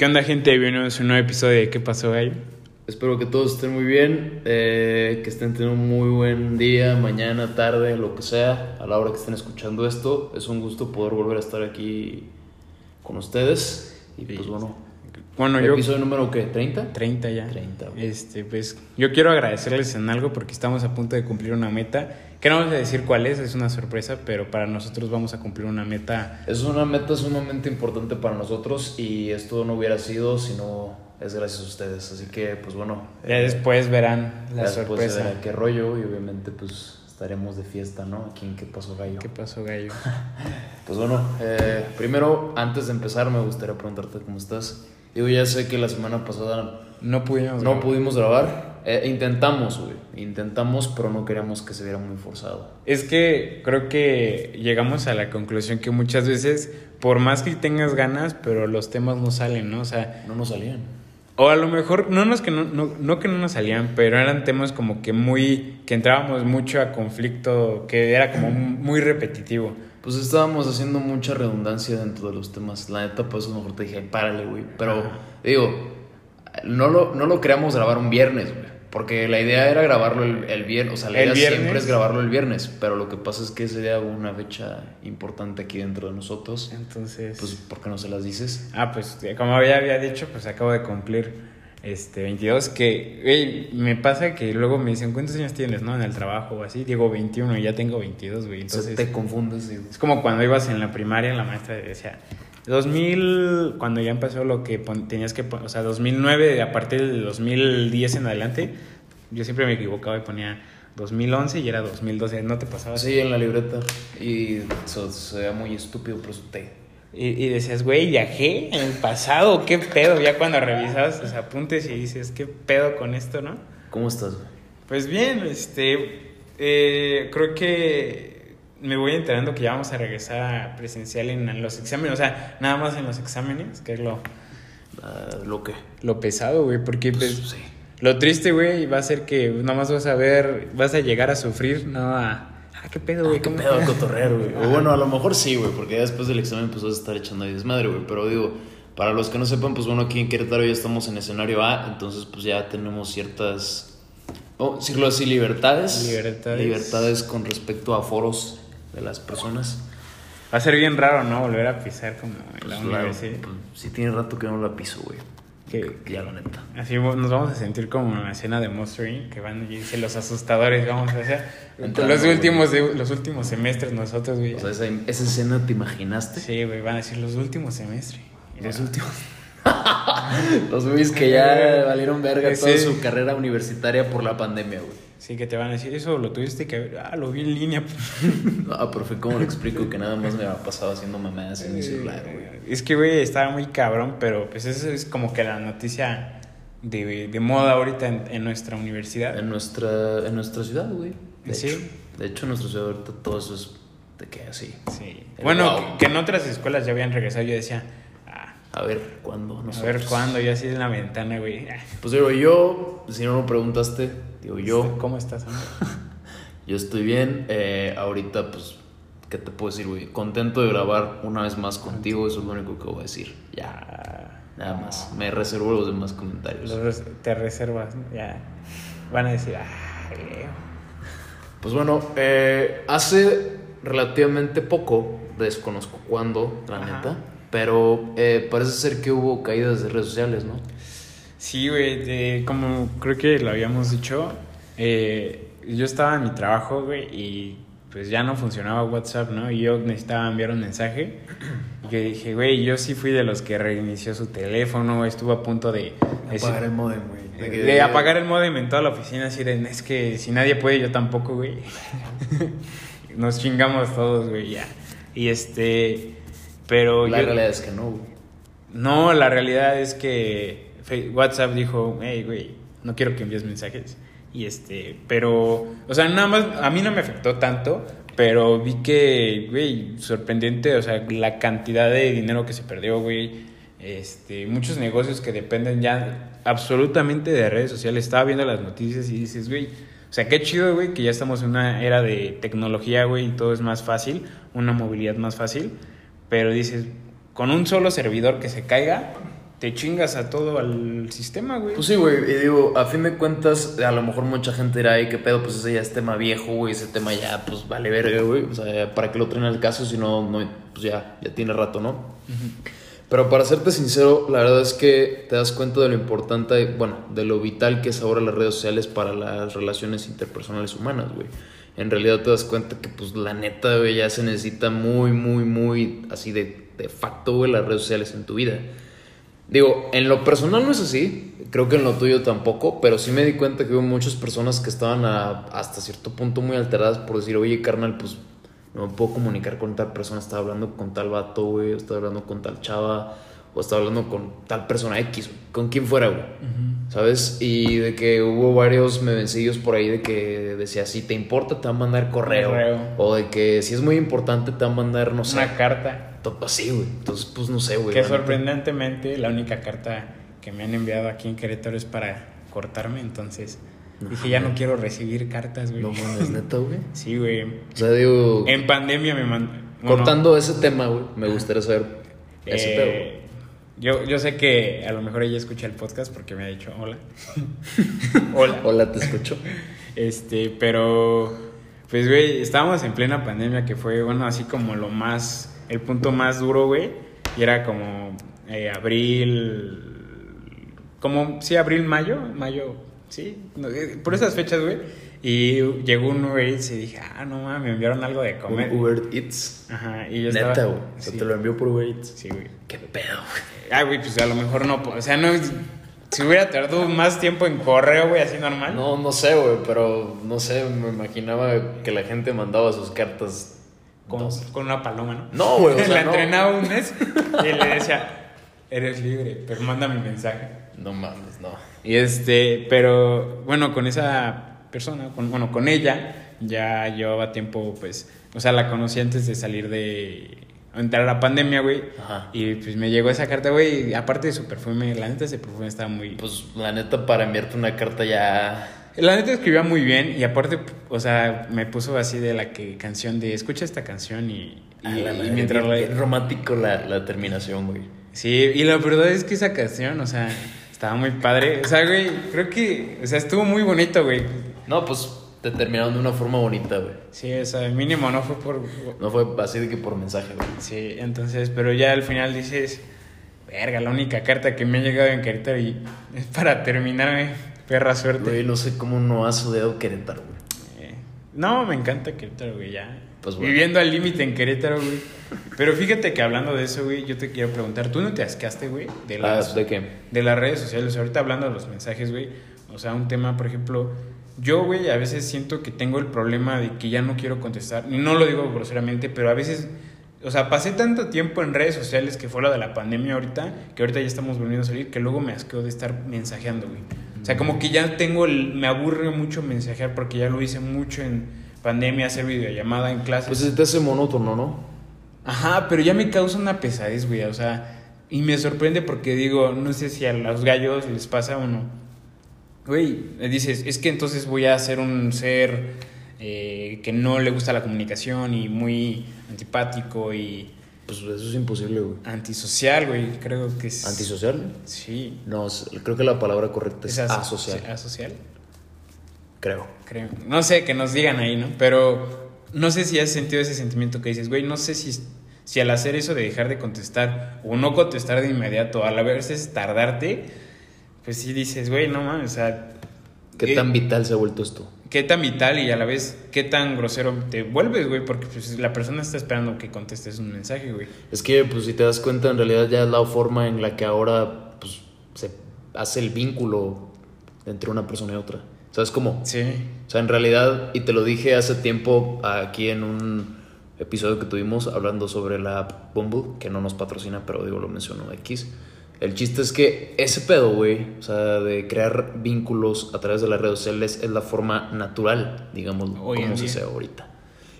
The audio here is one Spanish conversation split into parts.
¿Qué onda, gente? Bienvenidos a un nuevo episodio de ¿Qué pasó, gallo? Espero que todos estén muy bien, eh, que estén teniendo un muy buen día, mañana, tarde, lo que sea, a la hora que estén escuchando esto. Es un gusto poder volver a estar aquí con ustedes. Y pues bueno, Bueno, yo... episodio número ¿qué? ¿30? 30 ya. 30, güey. Este, pues, yo quiero agradecerles en algo porque estamos a punto de cumplir una meta. Que no vamos a decir cuál es, es una sorpresa, pero para nosotros vamos a cumplir una meta. Es una meta sumamente importante para nosotros y esto no hubiera sido si no es gracias a ustedes. Así que pues bueno. Ya eh, después verán la después sorpresa. qué rollo y obviamente pues estaremos de fiesta, ¿no? Aquí en ¿Qué pasó gallo? ¿Qué pasó, gallo? Pues bueno, eh, primero, antes de empezar, me gustaría preguntarte cómo estás. Digo, ya sé que la semana pasada No pudimos. no grabar. pudimos grabar. Eh, intentamos, güey. Intentamos, pero no queríamos que se viera muy forzado. Es que creo que llegamos a la conclusión que muchas veces, por más que tengas ganas, pero los temas no salen, ¿no? O sea, No nos salían. O a lo mejor, no, nos que no, no, no que no nos salían, pero eran temas como que muy, que entrábamos mucho a conflicto, que era como muy repetitivo. Pues estábamos haciendo mucha redundancia dentro de los temas. La neta, pues a lo mejor te dije, párale, güey. Pero, digo, no lo, no lo queríamos grabar un viernes, güey. Porque la idea era grabarlo el, el viernes. O sea, la ¿El idea viernes? siempre es grabarlo el viernes. Pero lo que pasa es que ese día hubo una fecha importante aquí dentro de nosotros. Entonces, Pues, ¿por qué no se las dices? ah, pues como ya había dicho, pues acabo de cumplir este 22, que, güey, me pasa que luego me dicen, ¿cuántos años tienes, no? En el trabajo o así, digo 21 y ya tengo 22, güey. Entonces te confundes, digo. Es como cuando ibas en la primaria, la maestra decía, 2000, cuando ya empezó lo que tenías que poner, o sea, 2009, a partir del 2010 en adelante, yo siempre me equivocaba y ponía 2011 y era 2012, ¿no te pasaba? Sí, en la libreta. Y eso se veía muy estúpido, pero eso te. Y, y decías, güey, viajé en el pasado, ¿qué pedo? Ya cuando revisabas los apuntes y dices, ¿qué pedo con esto, no? ¿Cómo estás, güey? Pues bien, este, eh, creo que me voy enterando que ya vamos a regresar a presencial en los exámenes, o sea, nada más en los exámenes, que es lo, Ah, ¿Lo que? lo pesado, güey, porque pues, sí. lo triste, güey, va a ser que nada más vas a ver, vas a llegar a sufrir, no a, ah, qué pedo, güey, ¿Qué ¿cómo- pedo de cotorrear, güey? O bueno, a lo mejor sí, güey, porque ya después del examen pues vas a estar echando ahí desmadre, güey. Pero digo, para los que no sepan, pues bueno, aquí en Querétaro ya estamos en escenario A, entonces pues ya tenemos ciertas, vamos a decirlo así, libertades. Libertades. Libertades con respecto a foros de las personas. Va a ser bien raro, ¿no? Volver a pisar como en la Pues, claro, universidad. pues, sí tiene rato que no la piso, güey. Que- Ya, la neta. Así nos vamos a sentir como en la escena de Monster Inc. que van y dicen los asustadores, vamos a hacer Entrando, los últimos de- los últimos semestres nosotros, güey. O sea, esa, esa escena, ¿te imaginaste? sí, güey, van a decir los últimos semestres. Los ya. últimos. Los güeyes que ya valieron verga toda Sí. su carrera universitaria por la pandemia, güey. Sí, que te van a decir eso, lo tuviste que ver. Ah, lo vi en línea. Ah, profe, ¿cómo le explico que nada más me ha pasado haciendo mamadas en mi celular, güey? Es que, güey, estaba muy cabrón, pero pues eso es como que la noticia de, de moda ahorita en, en nuestra universidad. En nuestra, en nuestra ciudad, güey. De Sí. hecho. De hecho, en nuestra ciudad ahorita todo eso es de que así. Sí. El Bueno, wow. que, que en otras escuelas ya habían regresado. Yo decía, ah, A ver, ¿cuándo? a ver cuándo. Yo así en la ventana, güey. Pues digo, yo, si no lo preguntaste, digo yo, ¿Cómo estás, amigo? yo estoy bien. Eh, ahorita, pues, ¿qué te puedo decir, güey? Contento de grabar una vez más contigo, eso es lo único que voy a decir. Ya, nada más. Me reservo los demás comentarios. Los te reservas, ¿no? ya. Van a decir, ah, Leo. Pues bueno, eh, hace relativamente poco, desconozco cuándo, la Ajá. neta, pero eh, parece ser que hubo caídas de redes sociales, ¿no? Sí, güey, de- como creo que lo habíamos dicho, eh, yo estaba en mi trabajo, güey, y pues ya no funcionaba WhatsApp, ¿no? Y yo necesitaba enviar un mensaje. Y yo dije, güey, yo sí fui de los que reinició su teléfono, estuvo a punto de... decir- el modem, güey. de, apagar el modem en toda la oficina, así de, es que si nadie puede, yo tampoco, güey. Nos chingamos todos, güey, ya. Y este, pero La yo... realidad es que no, güey. No, la realidad es que WhatsApp dijo, hey, güey, no quiero que envíes mensajes. Y este, pero, o sea, nada más, a mí no me afectó tanto, pero vi que, güey, sorprendente, o sea, la cantidad de dinero que se perdió, güey. Este, muchos negocios que dependen ya absolutamente de redes sociales. Estaba viendo las noticias y dices, güey, o sea, qué chido, güey, que ya estamos en una era de tecnología, güey, y todo es más fácil, una movilidad más fácil. Pero dices, con un solo servidor que se caiga, te chingas a todo al sistema, güey. Pues sí, güey, y digo, a fin de cuentas, a lo mejor mucha gente dirá, ay, qué pedo, pues ese ya es tema viejo, güey, ese tema ya, pues vale verga, güey, o sea, ¿para qué lo traen al caso si no, no pues ya, ya tiene rato, ¿no? Pero para serte sincero, la verdad es que te das cuenta de lo importante, bueno, de lo vital que es ahora las redes sociales para las relaciones interpersonales humanas, güey. En realidad te das cuenta que, pues, la neta, güey, ya se necesita muy, muy, muy, así de, de facto, güey, las redes sociales en tu vida. Digo, en lo personal no es así, creo que en lo tuyo tampoco, pero sí me di cuenta que hubo muchas personas que estaban a- hasta cierto punto muy alteradas por decir, oye, carnal, pues no me puedo comunicar con tal persona, estaba hablando con tal vato, güey, estaba hablando con tal chava, o estaba hablando con tal persona X, con quien fuera, güey. ¿Sabes? Y de que hubo varios memencillos por ahí de que decía, si te importa, te van a mandar correo. Correo. O de que si es muy importante, te van a mandar, no sé. Una carta. Así, güey. Entonces, pues no sé, güey. Que sorprendentemente la única carta que me han enviado aquí en Querétaro es para cortarme, entonces No dije ya no quiero recibir cartas, güey. No mames, neta, güey. Sí, güey. O sea, digo, En pandemia me mandó. cortando ese tema, güey, me gustaría saber ese pedo. Yo, yo sé que a lo mejor ella escucha el podcast porque me ha dicho hola. hola. Hola, te escucho. Este, pero pues güey, estábamos en plena pandemia que fue bueno, así como lo más el punto más duro, güey, y era como eh, abril como sí, abril, mayo, mayo, sí, no, eh, por esas fechas, güey. Y llegó un Uber Eats y dije, ah, no mames, me enviaron algo de comer. Un Uber Eats. Ajá, y yo Neta, güey. O sea, sí, te lo envió por Uber Eats. sí, güey. Qué pedo, güey. Ay, güey, pues a lo mejor no, o sea, no, si hubiera tardado más tiempo en correo, güey, así normal. No, no sé, güey, pero no sé, me imaginaba que la gente mandaba sus cartas. Con, no sé. con una paloma, ¿no? No, güey, o sea, la no. entrenaba un mes y le decía, eres libre, pero manda mi mensaje. No mames, no. Y este, pero bueno, con esa persona, con, bueno, con ella, ya llevaba tiempo, pues, o sea, la conocí antes de salir de, entrar a la pandemia, güey. Y pues me llegó esa carta, güey, aparte de su perfume, la neta ese perfume estaba muy... Pues la neta, para enviarte una carta ya. La neta escribía muy bien y aparte, o sea, me puso así de la que canción de escucha esta canción y, y, la y mientras la- romántico la, la terminación, güey. Sí, y la verdad es que esa canción, o sea, estaba muy padre. O sea, güey, creo que, o sea, estuvo muy bonito, güey. No, pues te terminaron de una forma bonita, güey. Sí, o sea, mínimo no fue por... No fue así de que por mensaje, güey. Sí, entonces, pero ya al final dices, verga, la única carta que me ha llegado en Querétaro y es para terminarme, perra suerte. Güey, no sé cómo no has odiado Querétaro, güey. Eh, no, me encanta Querétaro, güey, ya. Pues bueno. Viviendo al límite en Querétaro, güey. Pero fíjate que hablando de eso, güey, yo te quiero preguntar, ¿tú no te asqueaste, güey? De Ah, las, ¿De qué? de las redes sociales. Ahorita hablando de los mensajes, güey. O sea, un tema, por ejemplo, yo, güey, a veces siento que tengo el problema de que ya no quiero contestar. No lo digo groseramente, pero a veces, o sea, pasé tanto tiempo en redes sociales que fue la de la pandemia ahorita, que ahorita ya estamos volviendo a salir, que luego me asqueo de estar mensajeando, güey. O sea, como que ya tengo el, me aburre mucho mensajear porque ya lo hice mucho en pandemia, hacer videollamada en clases. Pues se te hace monótono, ¿no? Ajá, pero ya me causa una pesadez, güey. O sea, y me sorprende porque digo, no sé si a los gallos les pasa o no. Güey, dices, es que entonces voy a ser un ser eh, que no le gusta la comunicación y muy antipático y Pues eso es imposible, güey. antisocial, güey. Creo que es. ¿Antisocial? Sí. No, es- creo que la palabra correcta es, aso- asocial. Asocial, Creo. creo. No sé, que nos digan ahí, ¿no? Pero no sé si has sentido ese sentimiento que dices, güey, no sé si, si al hacer eso de dejar de contestar o no contestar de inmediato, a la veces tardarte, pues sí dices, güey, no mames, o sea, ¿Qué Eh, tan vital se ha vuelto esto? qué tan vital y a la vez qué tan grosero te vuelves, güey, porque pues la persona está esperando que contestes un mensaje, güey. Es que, pues, si te das cuenta, en realidad ya es la forma en la que ahora, pues, se hace el vínculo entre una persona y otra. ¿Sabes cómo? Sí. O sea, en realidad, y te lo dije hace tiempo aquí en un episodio que tuvimos hablando sobre la app Bumble, que no nos patrocina, pero digo, lo menciono X. El chiste es que ese pedo, güey, o sea, de crear vínculos a través de las redes sociales es la forma natural, digamos, Hoy como se hace ahorita.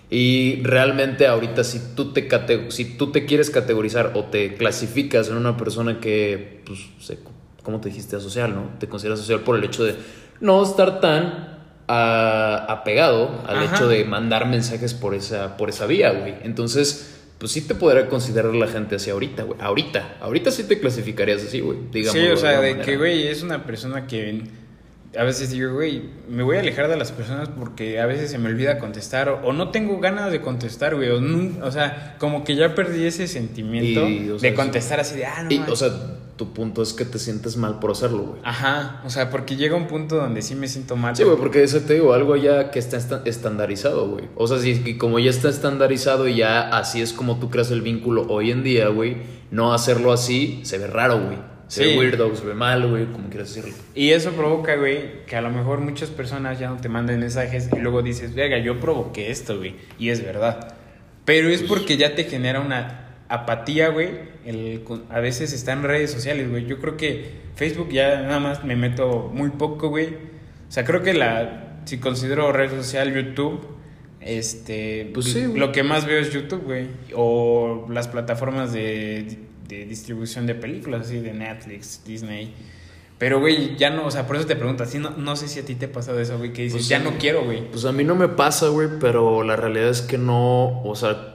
Y realmente ahorita si tú te cate- si tú te quieres categorizar o te clasificas en una persona que pues se, ¿cómo te dijiste? asocial, ¿no? Te consideras social por el hecho de no estar tan ah, apegado al Ajá. hecho de mandar mensajes por esa por esa vía, güey. Entonces, pues sí te podría considerar la gente así ahorita, güey. Ahorita, ahorita sí te clasificarías así, güey. Digamos. Sí, o sea, de que, güey, es una persona que a veces digo, güey, me voy a alejar de las personas porque a veces se me olvida contestar o, no tengo ganas de contestar, güey. O, sea, como que ya perdí ese sentimiento de contestar así de, ah, no. Y, o sea, tu punto es que te sientes mal por hacerlo, güey. Ajá, o sea, porque llega un punto donde sí me siento mal. Sí, güey, porque eso te digo, algo ya que está estandarizado, güey. O sea, si como ya está estandarizado y ya así es como tú creas el vínculo hoy en día, güey, no hacerlo así se ve raro, güey. Se ve weirdo, se ve mal, güey, como quieras decirlo. Y eso provoca, güey, que a lo mejor muchas personas ya no te manden mensajes y luego dices, venga, yo provoqué esto, güey. Y es verdad. Pero es porque ya te genera una apatía, güey. a veces está en redes sociales, güey. Yo creo que Facebook ya nada más me meto muy poco, güey. O sea, creo que la, si considero red social YouTube, este, pues sí, lo que más veo es YouTube, güey. O las plataformas de de distribución de películas, así de Netflix, Disney. Pero, güey, ya no, o sea, por eso te pregunto, así no, no sé si a ti te ha pasado eso, güey, que dices, pues ya no quiero, güey. Pues a mí no me pasa, güey, pero la realidad es que no, o sea,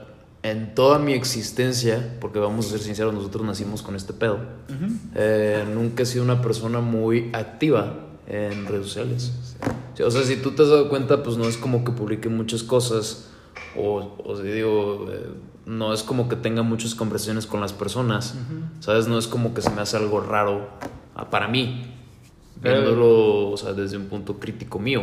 en toda mi existencia, porque vamos a ser sinceros, nosotros nacimos con este pedo, eh, nunca he sido una persona muy activa en redes sociales. o sea, si tú te has dado cuenta, pues no es como que publique muchas cosas, o, o digo, eh, no es como que tenga muchas conversaciones con las personas, ¿sabes? No es como que se me hace algo raro ah, para mí, viéndolo, o sea, desde un punto crítico mío.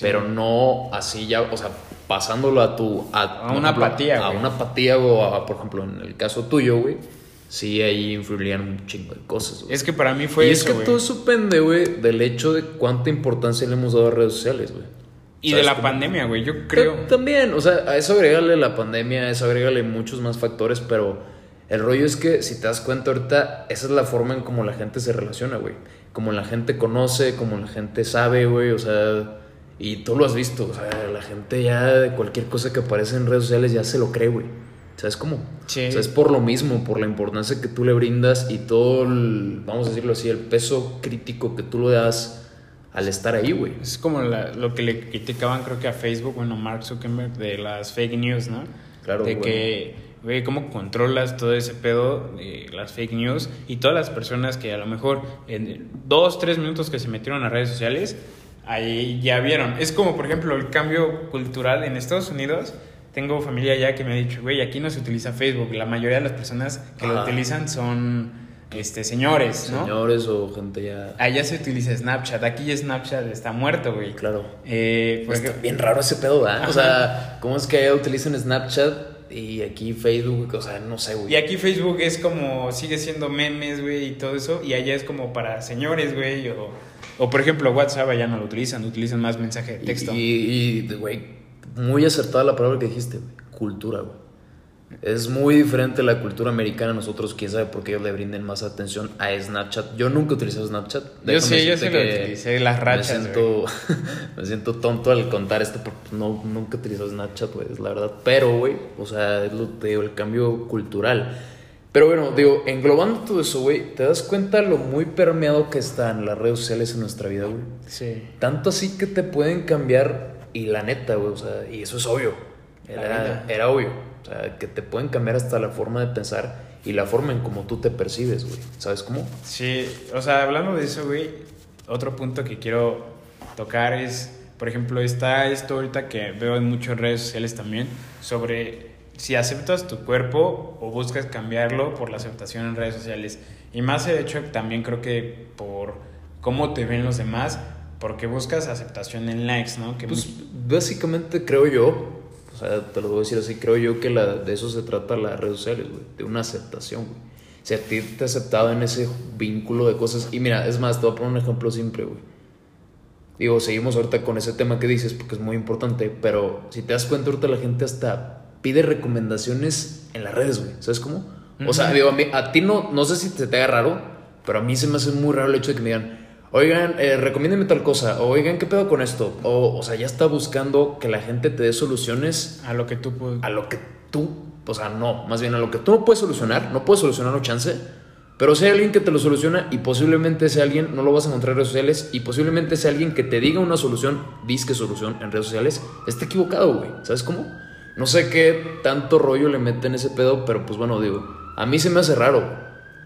Pero no así ya, o sea, pasándolo a tu... A, una apatía, A una apatía o, por ejemplo, en el caso tuyo, güey. Sí, ahí influirían un chingo de cosas, Es que para mí fue y es que todo eso pende, güey, del hecho de cuánta importancia le hemos dado a redes sociales, güey. Y de la pandemia, güey, yo creo. También, o sea, a eso agregale la pandemia, a eso agregale muchos más factores, pero el rollo es que si te das cuenta ahorita, esa es la forma en cómo la gente se relaciona, güey. Como la gente conoce, como la gente sabe, güey, o sea, y tú lo has visto, o sea, la gente ya de cualquier cosa que aparece en redes sociales ya se lo cree, güey. ¿Sabes cómo? Sí. O sea, es por lo mismo, por la importancia que tú le brindas y todo, el, vamos a decirlo así, el peso crítico que tú le das al estar ahí, güey. Es como lo que le criticaban, creo que a Facebook, bueno, Mark Zuckerberg, de las fake news, ¿no? Claro, De que, güey, cómo controlas todo ese pedo de las fake news y todas las personas que a lo mejor en dos, tres minutos que se metieron a redes sociales, ahí ya vieron. Es como, por ejemplo, el cambio cultural en Estados Unidos. Tengo familia ya que me ha dicho, güey, aquí no se utiliza Facebook. La mayoría de las personas que lo utilizan son este, señores, ¿no? Señores o gente ya. Allá se utiliza Snapchat, aquí Snapchat está muerto, güey. Claro. Eh, Está bien raro ese pedo, ¿verdad? O sea, ¿cómo es que allá utilizan Snapchat y aquí Facebook, o sea, no sé, güey. Y aquí Facebook es como, sigue siendo memes, güey, y todo eso, y allá es como para señores, güey, o, o por ejemplo WhatsApp allá no lo utilizan, utilizan más mensaje de texto. Y, güey, muy acertada la palabra que dijiste, güey, cultura, güey. Es muy diferente la cultura americana. Nosotros, quién sabe por qué ellos le brinden más atención a Snapchat. Yo nunca he utilizado Snapchat. yo sí, yo sí lo utilicé, las rachas. Me siento, me siento tonto al contar esto, porque no, nunca utilizado Snapchat, güey, es la verdad. Pero, güey, o sea, es lo te digo, el cambio cultural. Pero bueno, digo, englobando todo eso, güey, ¿te das cuenta lo muy permeado que están las redes sociales en nuestra vida, güey? Sí. Tanto así que te pueden cambiar, y la neta, güey, o sea, y eso es obvio. Era, era obvio. O sea, que te pueden cambiar hasta la forma de pensar y la forma en cómo tú te percibes, güey. ¿Sabes cómo? Sí, o sea, hablando de eso, güey, otro punto que quiero tocar es, por ejemplo, está esto ahorita que veo en muchas redes sociales también, sobre si aceptas tu cuerpo o buscas cambiarlo por la aceptación en redes sociales. Y más de hecho también creo que por cómo te ven los demás, porque buscas aceptación en likes, ¿no? Que pues básicamente creo yo, te lo voy a decir así, creo yo que la, de eso se trata las redes sociales, güey, de una aceptación, güey. Si a ti te aceptado en ese vínculo de cosas, y mira, es más, te voy a poner un ejemplo simple, güey. Digo, seguimos ahorita con ese tema que dices porque es muy importante, pero si te das cuenta ahorita la gente hasta pide recomendaciones en las redes, güey. ¿Sabes cómo? O sea, digo, a, mí, a ti no, no sé si te, te haga raro, pero a mí se me hace muy raro el hecho de que me digan, oigan, eh, recomiéndeme tal cosa, o oigan, ¿qué pedo con esto? O, o sea, ya está buscando que la gente te dé soluciones. A lo que tú puedes. A lo que tú, o sea, no, más bien a lo que tú no puedes solucionar, no puedes solucionar un chance, pero si hay alguien que te lo soluciona y posiblemente ese alguien no lo vas a encontrar en redes sociales y posiblemente ese alguien que te diga una solución, disque solución en redes sociales, está equivocado, güey, ¿sabes cómo? No sé qué tanto rollo le meten ese pedo, pero pues bueno, digo, a mí se me hace raro.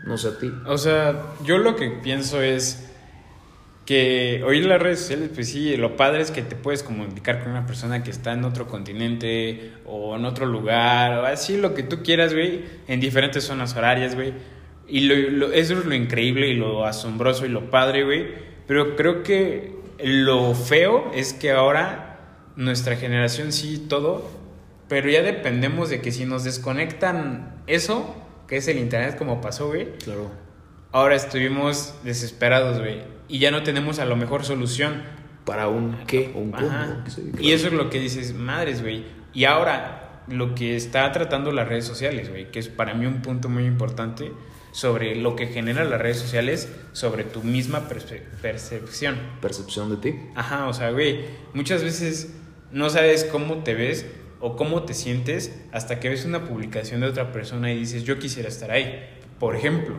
No sé a ti. O sea, yo lo que pienso es que hoy en las redes sociales, pues sí, lo padre es que te puedes comunicar con una persona que está en otro continente o en otro lugar, o así lo que tú quieras, güey, en diferentes zonas horarias, güey. Y lo, lo- eso es lo increíble y lo asombroso y lo padre, güey. Pero creo que lo feo es que ahora nuestra generación sí todo, pero ya dependemos de que si nos desconectan eso, que es el internet como pasó, güey, Claro. Ahora estuvimos desesperados, güey. Y ya no tenemos a lo mejor solución. ¿Para un qué? ¿Un cómo? Ajá. Sí, Y claro. eso es lo que dices, madres, güey. Y ahora, lo que está tratando las redes sociales, güey, que es para mí un punto muy importante sobre lo que genera las redes sociales sobre tu misma perce- percepción. Percepción de ti. Ajá, o sea, güey, muchas veces no sabes cómo te ves o cómo te sientes hasta que ves una publicación de otra persona y dices, yo quisiera estar ahí. Por ejemplo,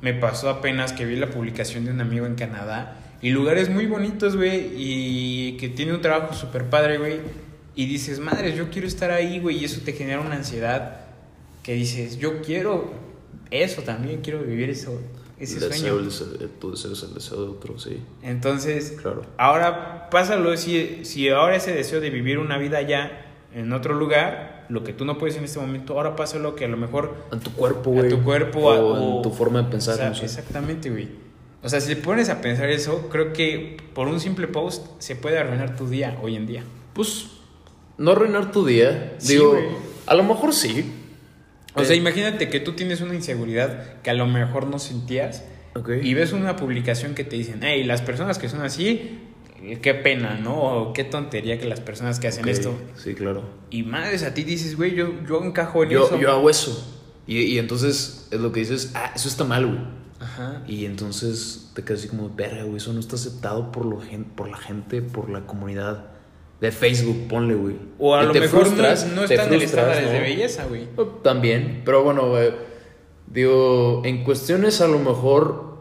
me pasó apenas que vi la publicación de un amigo en Canadá y lugares muy bonitos, güey, y que tiene un trabajo súper padre, güey, y dices, madre, yo quiero estar ahí, güey, y eso te genera una ansiedad que dices, yo quiero eso también, quiero vivir eso, ese El deseo, sueño. el deseo- tu deseo es el deseo de otro, sí. Entonces, Claro. ahora pásalo, si, si ahora ese deseo de vivir una vida allá en otro lugar, lo que tú no puedes en este momento, ahora pásalo que a lo mejor En tu cuerpo, a güey. tu cuerpo O, a- o- en tu forma de pensar, o sea, no sé. Exactamente, güey. O sea, si te pones a pensar eso, creo que por un simple post se puede arruinar tu día hoy en día. Pues, no arruinar tu día. Sí, Digo, a lo mejor sí. O sea, Eh. imagínate que tú tienes una inseguridad que a lo mejor no sentías Ok. y ves una publicación que te dicen, hey, las personas que son así, qué pena, ¿no? O qué tontería que las personas que hacen esto. Sí, claro. Y madres, a ti dices, güey, yo, yo encajo en Yo, eso. yo hago eso. Y, y entonces es lo que dices, ah, eso está mal, güey. Ajá. Y entonces te quedas así como, verga, güey, eso no está aceptado por, lo gen- por la gente, por la comunidad de Facebook, ponle, güey. O a Y lo te mejor frustras, no, no te están en frustras, de belleza, güey. También, pero bueno, güey, digo, en cuestiones a lo mejor,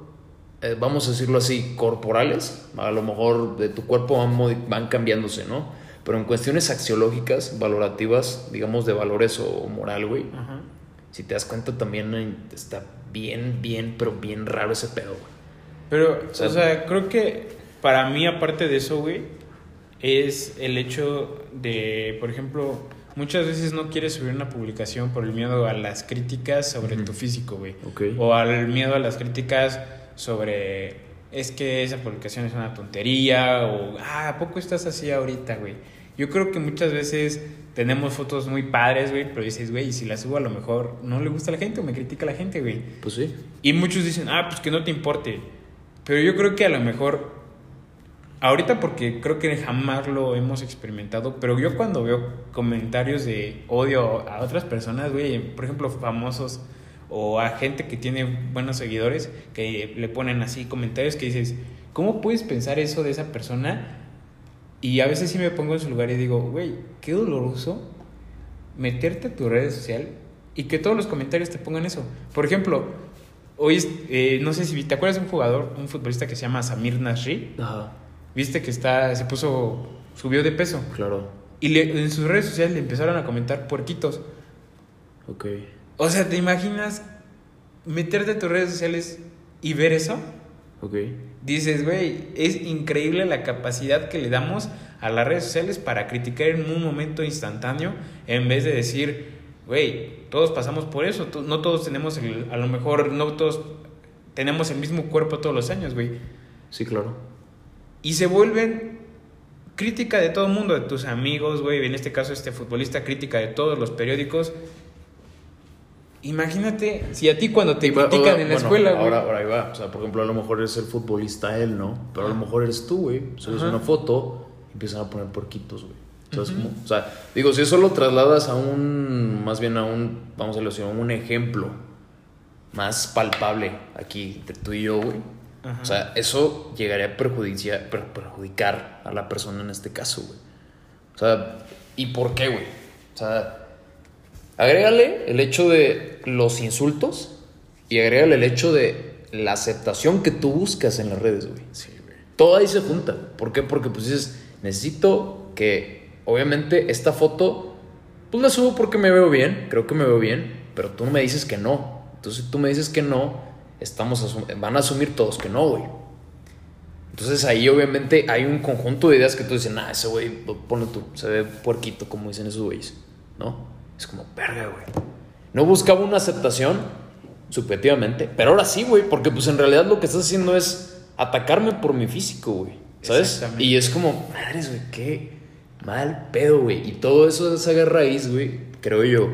eh, vamos a decirlo así, corporales, a lo mejor de tu cuerpo van, van cambiándose, ¿no? Pero en cuestiones axiológicas, valorativas, digamos de valores o moral, güey, Ajá. si te das cuenta también eh, está bien, bien, pero bien raro ese pedo, güey. Pero, O sea- o sea, creo que para mí, aparte de eso, güey, es el hecho de, por ejemplo, muchas veces no quieres subir una publicación por el miedo a las críticas sobre tu físico, güey. Ok. O al miedo a las críticas sobre, es que esa publicación es una tontería, o, ah, ¿a poco estás así ahorita, güey? Yo creo que muchas veces tenemos fotos muy padres, güey, pero dices, güey, si las subo a lo mejor no le gusta a la gente o me critica la gente, güey. Pues sí. Y muchos dicen, ah, pues que no te importe. Pero yo creo que a lo mejor, ahorita porque creo que jamás lo hemos experimentado, pero yo cuando veo comentarios de odio a otras personas, güey, por ejemplo, famosos o a gente que tiene buenos seguidores, que le ponen así comentarios que dices, ¿cómo puedes pensar eso de esa persona? Y a veces sí me pongo en su lugar y digo, güey, qué doloroso meterte a tu red social y que todos los comentarios te pongan eso. Por ejemplo, hoy, eh, no sé si te acuerdas de un jugador, un futbolista que se llama Samir Nasri, Ajá, viste que está, se puso, subió de peso claro. y le- en sus redes sociales le empezaron a comentar puerquitos. Ok. O sea, ¿te imaginas meterte a tus redes sociales y ver eso? Ok. Dices, güey, es increíble la capacidad que le damos a las redes sociales para criticar en un momento instantáneo en vez de decir, güey, todos pasamos por eso, no todos tenemos el, a lo mejor no todos tenemos el mismo cuerpo todos los años, güey. Sí, claro. Y se vuelven crítica de todo el mundo, de tus amigos, güey, en este caso este futbolista, crítica de todos los periódicos. Imagínate si a ti cuando te critican en la bueno, escuela, güey. Ahora, ahora ahí va. O sea, por ejemplo, a lo mejor eres el futbolista él, ¿no? Pero a lo mejor eres tú, güey. Subes Ajá. una foto y empiezan a poner porquitos, güey. ¿Sabes Ujú. cómo? O sea, digo, si eso lo trasladas a un, más bien a un, vamos a a un ejemplo más palpable aquí entre tú y yo, güey. Ajá. O sea, eso llegaría a perjudicia- per- perjudicar a la persona en este caso, güey. O sea, ¿y por qué, güey? O sea, agrégale el hecho de los insultos y agrégale el hecho de la aceptación que tú buscas en las redes, güey. Sí, güey. Todo ahí se junta. ¿Por qué? Porque pues dices, necesito que, obviamente, esta foto pues la subo porque me veo bien, creo que me veo bien, pero tú no me dices que no. Entonces tú me dices que no, estamos van a asumir todos que no, güey. Entonces ahí obviamente hay un conjunto de ideas que tú dices, nah, ese güey, ponlo tú, se ve puerquito, como dicen esos güeyes, ¿no? Es como, verga, güey. No buscaba una aceptación, subjetivamente, pero ahora sí, güey, porque pues en realidad lo que estás haciendo es atacarme por mi físico, güey, ¿sabes? Y es como, madres, güey, qué mal pedo, güey. Y todo eso es esa raíz, güey, creo yo,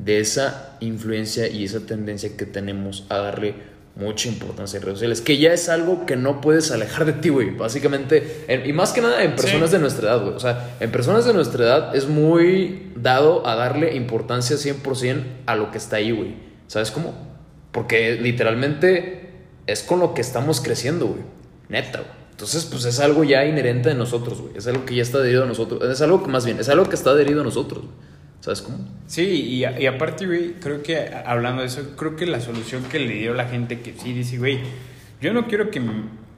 de esa influencia y esa tendencia que tenemos a darle mucha importancia a redes sociales, que ya es algo que no puedes alejar de ti, güey, básicamente, en- y más que nada en personas Sí. de nuestra edad, güey, o sea, en personas de nuestra edad es muy dado a darle importancia 100% a lo que está ahí, güey, ¿sabes cómo? Porque literalmente es con lo que estamos creciendo, güey, neta, güey. Entonces, pues es algo ya inherente de nosotros, güey, es algo que ya está adherido a nosotros, es algo que más bien, es algo que está adherido a nosotros, güey. ¿Sabes cómo? Sí, y, a- y aparte, güey, creo que hablando de eso, creo que la solución que le dio la gente que sí dice, güey, yo no quiero que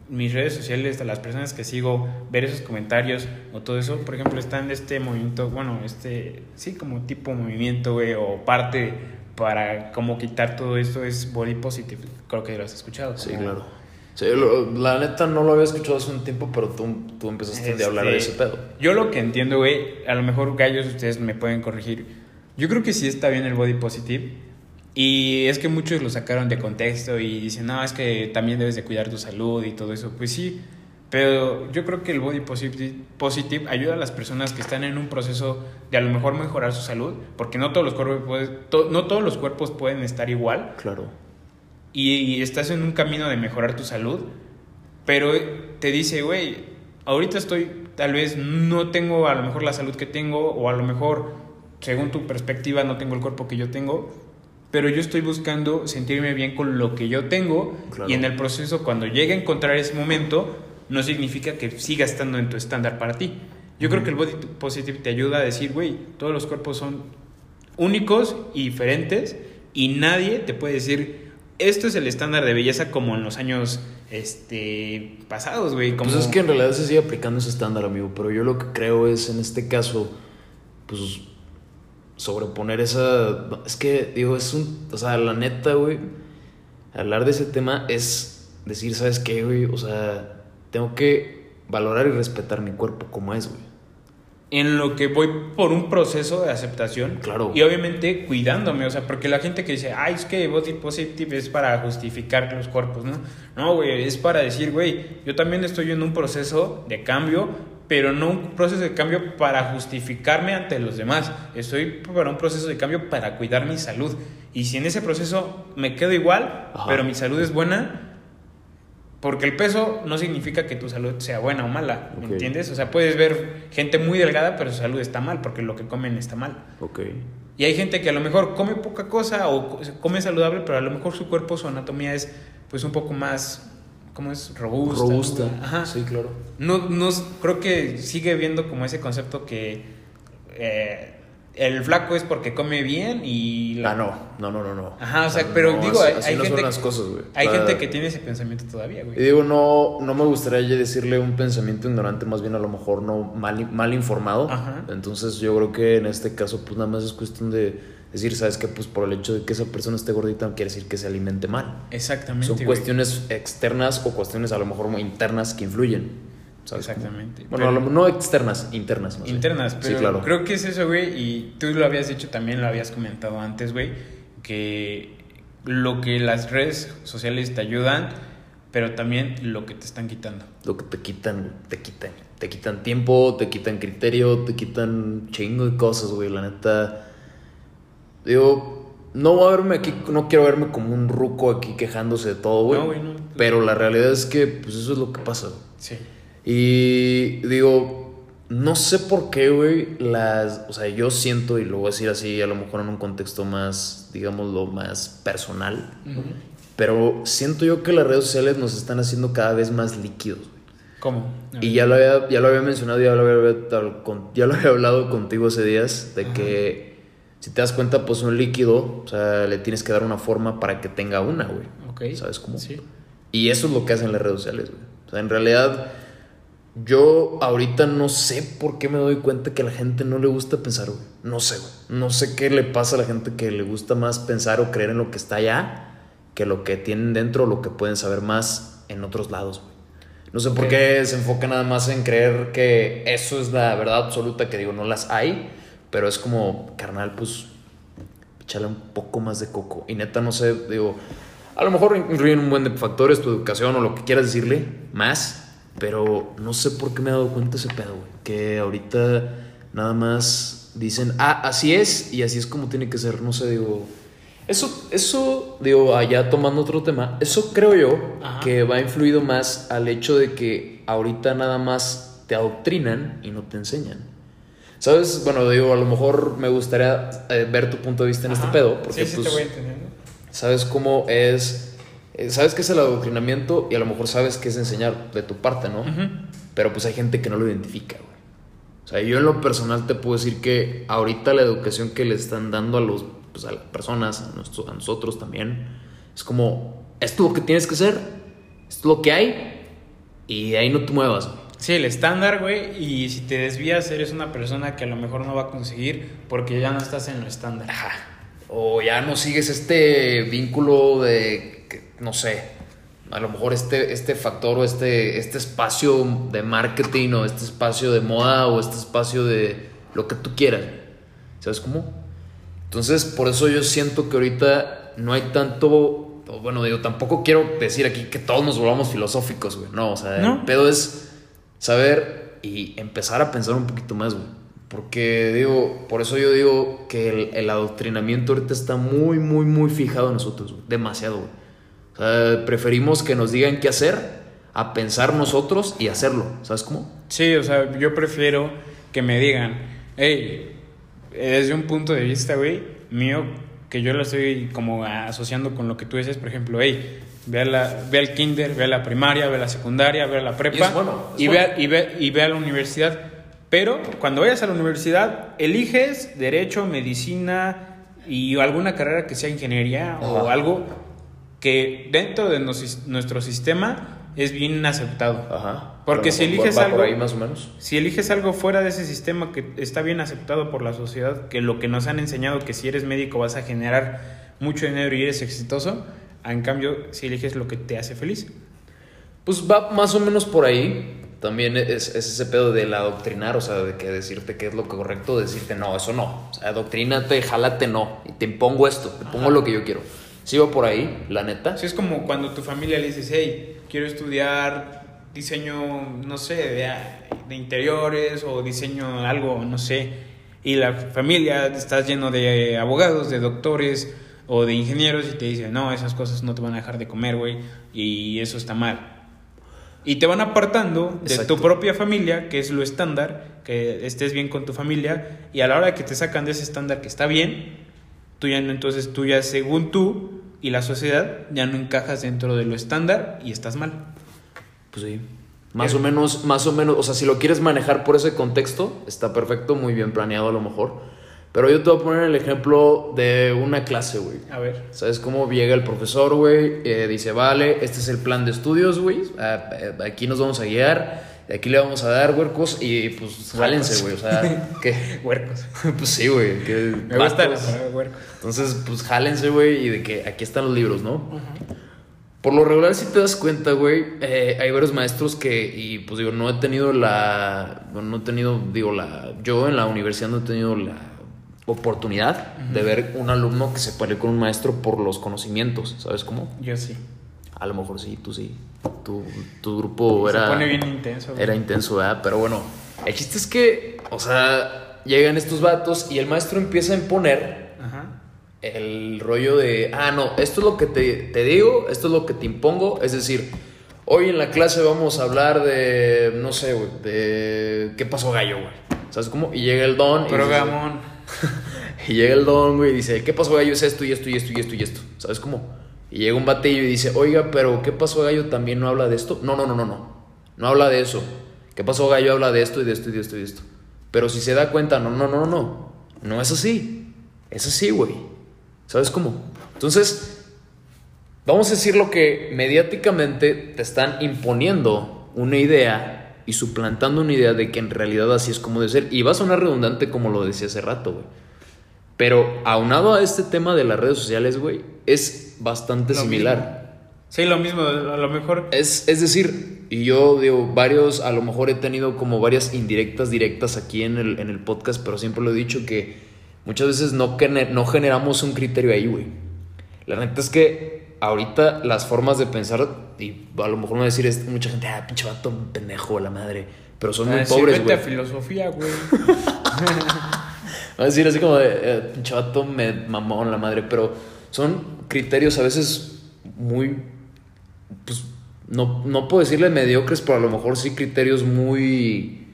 mis redes sociales, a las personas que sigo, ver esos comentarios o todo eso, por ejemplo, están de este movimiento, bueno, este, sí, como tipo movimiento, güey, o parte para como quitar todo esto es body positive, creo que lo has escuchado. Sí, claro. Sí, lo- la neta no lo había escuchado hace un tiempo, pero tú, tú empezaste a hablar de ese Este, pedo. Yo lo que entiendo, güey, a lo mejor gallos ustedes me pueden corregir. Yo creo que sí está bien el body positive. Y es que muchos lo sacaron de contexto y dicen, no, es que también debes de cuidar tu salud y todo eso. Pues sí, pero yo creo que el body positive, positive ayuda a las personas que están en un proceso de a lo mejor mejorar su salud, porque no todos los cuerpos, no todos los cuerpos pueden estar igual Claro. Y, y estás en un camino de mejorar tu salud, pero te dice, güey, ahorita estoy, tal vez no tengo a lo mejor la salud que tengo, o a lo mejor, según tu perspectiva, no tengo el cuerpo que yo tengo, pero yo estoy buscando sentirme bien con lo que yo tengo, Claro. y en el proceso, cuando llegue a encontrar ese momento, no significa que siga estando en tu estándar para ti. Yo creo que el body positive te ayuda a decir, güey, todos los cuerpos son únicos y diferentes y nadie te puede decir esto es el estándar de belleza como en los años este pasados, güey, como Pues es que en realidad se sigue aplicando ese estándar, amigo. Pero yo lo que creo es, en este caso, pues sobreponer esa. Es que, digo, es un. O sea, la neta, güey. Hablar de ese tema es decir, ¿sabes qué, güey? O sea, tengo que valorar y respetar mi cuerpo como es, güey. En lo que voy por un proceso de aceptación. Claro. Y obviamente cuidándome, o sea, porque la gente que dice, ay, es que body positive es para justificar los cuerpos, ¿no? No, güey, es para decir, güey, yo también estoy en un proceso de cambio, pero no un proceso de cambio para justificarme ante los demás. Estoy para un proceso de cambio para cuidar mi salud. Y si en ese proceso me quedo igual, Ajá. pero mi salud es buena, porque el peso no significa que tu salud sea buena o mala, ¿me entiendes? O sea, puedes ver gente muy delgada, pero su salud está mal, porque lo que comen está mal. Ok. Y hay gente que a lo mejor come poca cosa o co- come saludable, pero a lo mejor su cuerpo, su anatomía es pues un poco más, ¿cómo es? Robusta. Robusta. Ajá. Sí, claro. No, no, creo que sigue viendo como ese concepto que eh, el flaco es porque come bien y... la- Ah, no. No, no, no, no. Ajá, o sea, pero no, digo, así- hay, así hay no son gente, las cosas, güey. hay gente que tiene ese pensamiento todavía, Y güey. digo, no, no me gustaría ya decirle un pensamiento ignorante, más bien a lo mejor no mal, mal informado. Ajá. Entonces yo creo que en este caso pues nada más es cuestión de decir, ¿sabes qué? Pues por el hecho de que esa persona esté gordita no quiere decir que se alimente mal. Exactamente. Son güey. cuestiones externas o cuestiones a lo mejor muy internas que influyen. Exactamente. Bueno, Pero- no externas, internas. más bien. internas, pero sí, claro. creo que es eso, güey, y tú lo habías dicho también, lo habías comentado antes, güey, que lo que las redes sociales te ayudan, pero también lo que te están quitando. Lo que te quitan, te quitan. Te quitan tiempo, te quitan criterio, te quitan chingo de cosas, güey. La neta. Digo, no voy a verme aquí, no quiero verme como un ruco aquí quejándose de todo, güey. No, güey, no. Pero la realidad es que, pues eso es lo que pasa. Sí. Y digo, no sé por qué, güey, las, o sea, yo siento, y lo voy a decir así, a lo mejor en un contexto más, digámoslo, más personal, pero siento yo que las redes sociales nos están haciendo cada vez más líquidos, güey. ¿Cómo? Y ya lo había, ya lo había mencionado, ya lo había, ya lo había hablado contigo hace días, de que si te das cuenta, pues un líquido, o sea, le tienes que dar una forma para que tenga una, güey. Ok. ¿Sabes cómo? Sí. Y eso es lo que hacen las redes sociales, güey. O sea, en realidad, Yo ahorita no sé por qué me doy cuenta que a la gente no le gusta pensar, güey. No sé, güey. No sé qué le pasa a la gente que le gusta más pensar o creer en lo que está allá que lo que tienen dentro o lo que pueden saber más en otros lados, güey. No sé por qué se enfoca nada más en creer que eso es la verdad absoluta, que digo, no las hay, pero es como, carnal, pues, échale un poco más de coco. Y neta, no sé, digo, a lo mejor influyen un buen de factores, tu educación o lo que quieras decirle, más, pero no sé por qué me he dado cuenta ese pedo, güey. Que ahorita nada más dicen, ah, así es y así es como tiene que ser, no sé, digo. Eso, eso, digo, allá tomando otro tema, eso creo yo Ajá. que va influido más al hecho de que ahorita nada más te adoctrinan y no te enseñan. ¿Sabes? Bueno, digo, a lo mejor me gustaría eh, ver tu punto de vista en Ajá. este pedo, porque sí, sí, pues, te voy entendiendo. sabes cómo es, sabes qué es el adoctrinamiento y a lo mejor sabes qué es enseñar de tu parte, ¿no? Pero pues hay gente que no lo identifica, güey. O sea, yo en lo personal te puedo decir que ahorita la educación que le están dando a los pues, a las personas, a, nuestro- a nosotros también, es como, esto es lo que tienes que hacer, esto es lo que hay y de ahí no te muevas, güey. Sí, el estándar, güey, y si te desvías eres una persona que a lo mejor no va a conseguir porque ya no estás en lo estándar. O ya no sigues este vínculo de, que, no sé, a lo mejor este, este factor o este, este espacio de marketing o este espacio de moda o este espacio de lo que tú quieras. ¿Sabes cómo? Entonces, por eso yo siento que ahorita no hay tanto... Bueno, digo, tampoco quiero decir aquí que todos nos volvamos filosóficos, güey. No, o sea, No. el pedo es saber y empezar a pensar un poquito más, güey. Porque digo, por eso yo digo que el, el adoctrinamiento ahorita está muy, muy, muy fijado en nosotros, güey. Demasiado, güey. O sea, preferimos que nos digan qué hacer a pensar nosotros y hacerlo. ¿Sabes cómo? Sí, o sea, yo prefiero que me digan, hey, desde un punto de vista, güey, mío, que yo lo estoy como asociando con lo que tú dices, por ejemplo, hey, ve, a la, ve al kinder, ve a la primaria, ve a la secundaria, ve a la prepa Y es bueno, es y, bueno. Ve, a- y, ve, y ve a la universidad. Pero cuando vayas a la universidad, eliges derecho, medicina y alguna carrera que sea ingeniería o algo que dentro de nos- nuestro sistema es bien aceptado. Ajá. Porque si eliges va algo- por ahí más o menos. Si eliges algo fuera de ese sistema que está bien aceptado por la sociedad, que lo que nos han enseñado que si eres médico vas a generar mucho dinero y eres exitoso, en cambio si eliges lo que te hace feliz. Pues va más o menos por ahí. También es, es ese pedo del adoctrinar, o sea, de que decirte qué es lo correcto, decirte no, eso no. O sea, adoctrínate, jálate, no. Y te impongo esto, te pongo lo que yo quiero. Sí va por ahí, la neta. Así es como cuando tu familia le dices, hey, quiero estudiar diseño, no sé, de, de interiores o diseño algo, no sé. Y la familia está lleno de abogados, de doctores o de ingenieros y te dicen, no, esas cosas no te van a dejar de comer, güey, y eso está mal. Y te van apartando de Exacto. tu propia familia, que es lo estándar, que estés bien con tu familia, y a la hora que te sacan de ese estándar que está bien, tú ya no, entonces tú ya según tú y la sociedad ya no encajas dentro de lo estándar y estás mal. Pues sí. Más o menos, más o menos, o sea, si lo quieres manejar por ese contexto, está perfecto, muy bien planeado a lo mejor. Pero yo te voy a poner el ejemplo de una clase, güey. A ver. ¿Sabes cómo llega el profesor, güey? Eh, dice, vale, este es el plan de estudios, güey. Ah, eh, aquí nos vamos a guiar. De aquí le vamos a dar huercos y pues jálense, güey. O sea, que. Huercos. Pues sí, güey. Me gusta la vatos. palabra huercos. Entonces, pues jálense, güey. Y de que aquí están los libros, ¿no? Por lo regular, si te das cuenta, güey, eh, hay varios maestros que, y pues digo, no he tenido la, no he tenido, digo, la, yo en la universidad no he tenido la oportunidad de ver un alumno que se peleó con un maestro por los conocimientos, ¿sabes cómo? Yo sí. A lo mejor sí, tú sí. Tu, tu grupo Se era... pone bien intenso. güey. Era intenso, ¿verdad? Pero bueno, el chiste es que, o sea, llegan estos vatos y el maestro empieza a imponer Ajá. el rollo de, ah, no, esto es lo que te, te digo, esto es lo que te impongo. Es decir, hoy en la clase vamos a hablar de, no sé, güey, de qué pasó gallo, güey. ¿Sabes cómo? Y llega el don. y Pero dice- Gamón. y llega el don, güey, y dice, ¿qué pasó gallo? Es esto y esto y esto y esto y esto. ¿Sabes cómo? Y llega un batillo y dice, oiga, pero ¿qué pasó gallo también no habla de esto? No, no, no, no, no. No habla de eso. ¿Qué pasó gallo? Habla de esto y de esto y de esto y de esto. Pero si se da cuenta, no, no, no, no, no. Es así. Es así, güey. ¿Sabes cómo? Entonces, vamos a decir lo que mediáticamente te están imponiendo una idea y suplantando una idea de que en realidad así es como debe ser. Y va a sonar redundante como lo decía hace rato, güey. Pero aunado a este tema de las redes sociales, güey, es bastante Lo similar. Sí, lo mismo, a lo mejor. Es, es decir, y yo digo, varios, a lo mejor he tenido como varias indirectas directas aquí en el, en el podcast, pero siempre lo he dicho que muchas veces no, no generamos un criterio ahí, güey. La neta es que ahorita las formas de pensar, y a lo mejor a decir es- mucha gente, ah, pinche vato, un pendejo, la madre, pero son muy Ah, sí, pobres, güey. filosofía, güey. Va a decir así como de, eh, pinche vato, me mamón la madre, pero son criterios a veces muy, pues, no, no puedo decirle mediocres, pero a lo mejor sí criterios muy,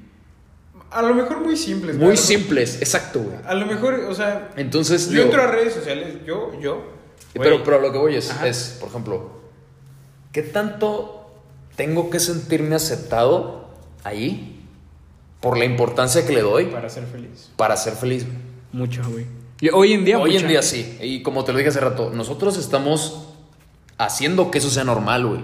A lo mejor muy simples. muy simples, exacto, güey. A lo mejor, o sea, Entonces, yo digo, entro a redes sociales, yo, yo. pero, pero lo que voy es, Ajá. es, por ejemplo, ¿qué tanto tengo que sentirme aceptado ahí por la importancia que le doy Para ser feliz. para ser feliz? güey? Mucho, güey. Y Hoy en día, Hoy en día sí. Y como te lo dije hace rato, nosotros estamos haciendo que eso sea normal, güey.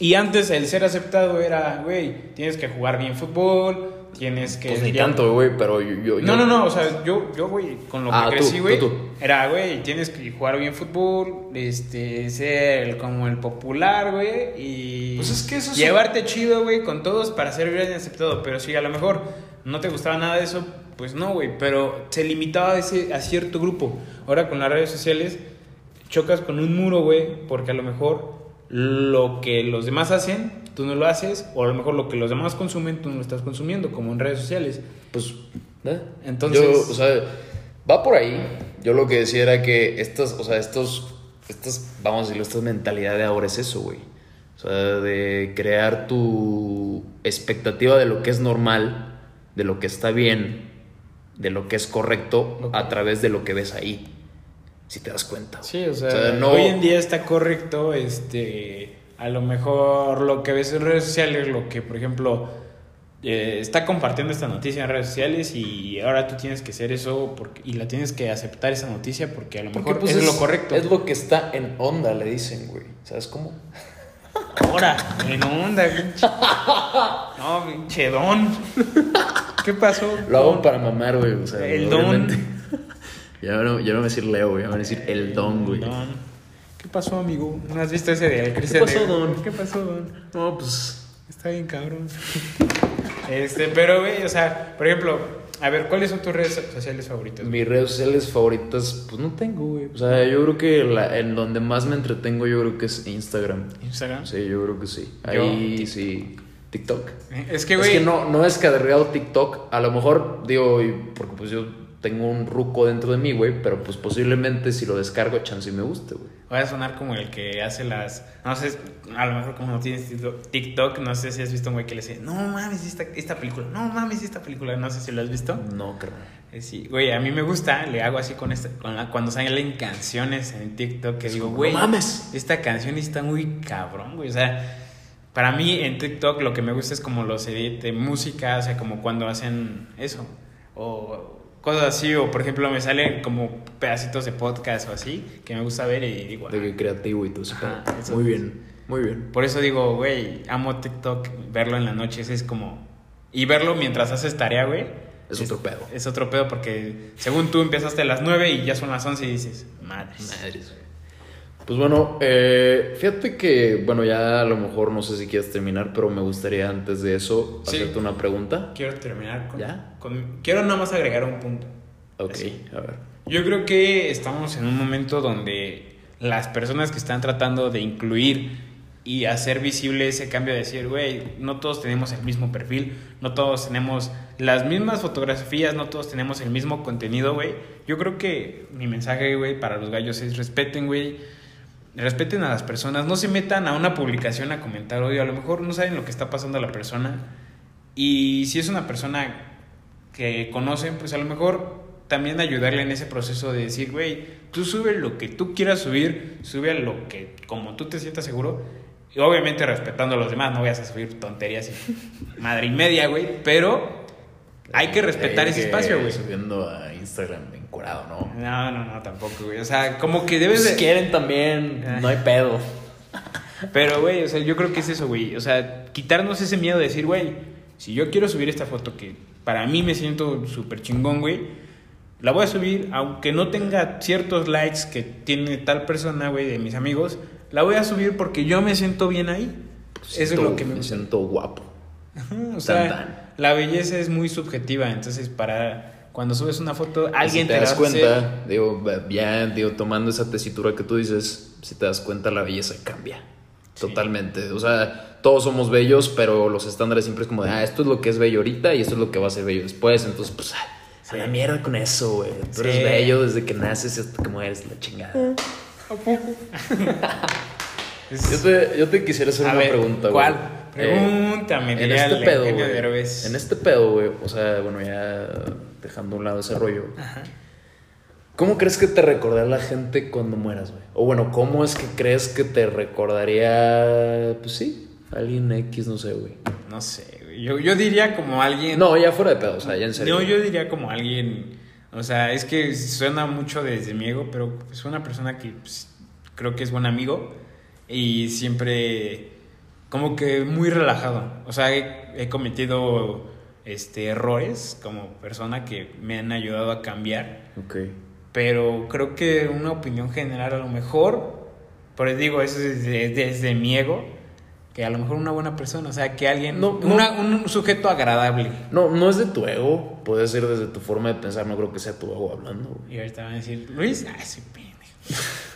Y antes el ser aceptado era, güey, tienes que jugar bien fútbol, tienes que... Pues ni ya- tanto, güey, pero yo, yo- No, yo- no, no, o sea, yo, yo, güey, con lo que Ah, crecí, tú, güey, tú. era, güey, tienes que jugar bien fútbol, este, ser el- como el popular, güey, y Pues es que eso es- llevarte chido, güey, con todos para ser bien aceptado, pero si a lo mejor no te gustaba nada de eso, pues no, güey, pero se limitaba a, ese, a cierto grupo. Ahora con las redes sociales chocas con un muro, güey, porque a lo mejor lo que los demás hacen, tú no lo haces, o a lo mejor lo que los demás consumen, tú no lo estás consumiendo, como en redes sociales. Pues, ¿eh? Entonces- Yo, o sea, va por ahí. Yo lo que decía era que estas, o sea, estos, estas, vamos a decirlo, esta mentalidad de ahora es eso, güey. O sea, de crear tu expectativa de lo que es normal, de lo que está bien, de lo que es correcto, a través de lo que ves ahí. Si te das cuenta. Sí, o sea, O sea, no- hoy en día está correcto, este, a lo mejor lo que ves en redes sociales, lo que, por ejemplo, eh, está compartiendo esta noticia en redes sociales y ahora tú tienes que hacer eso porque, y la tienes que aceptar esa noticia porque a lo Porque, mejor pues, es, lo correcto. Es lo que está en onda, le dicen, güey. ¿Sabes cómo? Ahora, en onda, pinche. No, pinche don. ¿Qué pasó? Lo hago para mamar, güey. O sea, El obviamente. don. Ya no, ya no me van a decir Leo, güey. Van a decir el don, güey. Don. ¿Qué pasó, amigo? ¿No has visto ese de Cristian? pasó, don? ¿Qué pasó, don? No, pues. Está bien cabrón. Este, pero, güey, o sea, por ejemplo, a ver, ¿cuáles son tus redes sociales favoritas? Mis redes sociales favoritas, pues no tengo, güey. O sea, yo creo que la- en donde más me entretengo, yo creo que es Instagram. Instagram. Sí, yo creo que sí. Yo, Ahí sí. TikTok. Es que, Es güey. que no, no he descargado TikTok. A lo mejor, digo, porque pues yo tengo un ruco dentro de mí, güey. Pero pues posiblemente si lo descargo, chance y me guste, güey. Voy a sonar como el que hace las. No sé, a lo mejor como no tienes TikTok, no sé si has visto un güey que le dice, no mames, esta, esta película, no mames, esta película, no sé si lo has visto. No, creo. Eh, Sí, güey, a mí me gusta, le hago así con esta, con la, cuando salen canciones en TikTok que digo, güey, "No mames". esta canción está muy cabrón, güey, o sea, para mí en TikTok lo que me gusta es como los edits de música, o sea, como cuando hacen eso, o cosas así, o por ejemplo me salen como pedacitos de podcast o así, que me gusta ver y digo, De que creativo y todo. Ajá, eso. Muy bien, muy bien. por eso digo, güey, amo TikTok, verlo en la noche, ese es como, y verlo mientras haces tarea, güey. Es otro pedo. Es otro pedo porque según tú empezaste a las 9 y ya son las 11 y dices, madres. Madres, güey. Pues bueno, eh, fíjate que, bueno, ya a lo mejor no sé si quieres terminar, pero me gustaría antes de eso Sí. hacerte una pregunta. Quiero terminar con, ¿Ya? con- Quiero nada más agregar un punto. Ok, Así. a ver. Yo creo que estamos en un momento donde las personas que están tratando de incluir y hacer visible ese cambio de decir, güey, no todos tenemos el mismo perfil, no todos tenemos las mismas fotografías, no todos tenemos el mismo contenido, güey. Yo creo que mi mensaje, güey, para los gallos es respeten, güey. Respeten a las personas, no se metan a una publicación a comentar odio, a lo mejor no saben lo que está pasando a la persona. Y si es una persona que conocen, pues a lo mejor también ayudarle en ese proceso de decir, güey, tú sube lo que tú quieras subir, sube a lo que como tú te sientas seguro. Y obviamente respetando a los demás, no vayas a subir tonterías y madre y media, güey, pero hay que respetar Hay ese que espacio, güey. Subiendo a Instagram encuerado, ¿no? No, no, no, tampoco, güey. O sea, como que debes Si de... quieren también, Ah. no hay pedo. Pero, güey, o sea, yo creo que es eso, güey. O sea, quitarnos ese miedo de decir, güey, Si yo quiero subir esta foto que para mí me siento súper chingón, güey, la voy a subir, aunque no tenga ciertos likes que tiene tal persona, güey, de mis amigos, la voy a subir porque yo me siento bien ahí. Eso es lo que me, me siento guapo. O sea, la belleza es muy subjetiva, entonces para cuando subes una foto, alguien si te, te, das la va a cuenta, hacer- digo, ya, digo, tomando esa tesitura que tú dices, si te das cuenta, la belleza cambia. Sí. Totalmente. O sea, todos somos bellos, pero los estándares siempre es como de, ah, esto es lo que es bello ahorita y esto es lo que va a ser bello después. Entonces, pues, ah, a la mierda con eso, güey. Tú eres Sí. bello desde que naces hasta que mueres, la chingada. Es- Yo te, yo te quisiera hacer A una ver, pregunta, güey. ¿cuál? Pregúntame, en diría este pedo. Derbez. En este pedo, güey. O sea, bueno, ya dejando a un lado ese rollo. Ajá. ¿Cómo crees que te recordará la gente cuando mueras, güey? O bueno, ¿cómo es que crees que te recordaría, pues sí, alguien X, no sé, güey? No sé, güey. Yo, yo diría como alguien. No, ya fuera de pedo, o sea, ya en serio. No, yo diría como alguien. O sea, es que suena mucho desde mi ego, pero es una persona que pues, creo que es buen amigo y siempre. Como que muy relajado. O sea, he, he cometido este, errores como persona que me han ayudado a cambiar. Ok. Pero creo que una opinión general a lo mejor, por eso digo, eso es desde, desde mi ego, que a lo mejor una buena persona, o sea, que alguien, No, no. una- un sujeto agradable. No, no es de tu ego, puede ser desde tu forma de pensar, no creo que sea tu ego hablando, güey. Y ahorita van a decir, Luis, ay, sí, pendejo.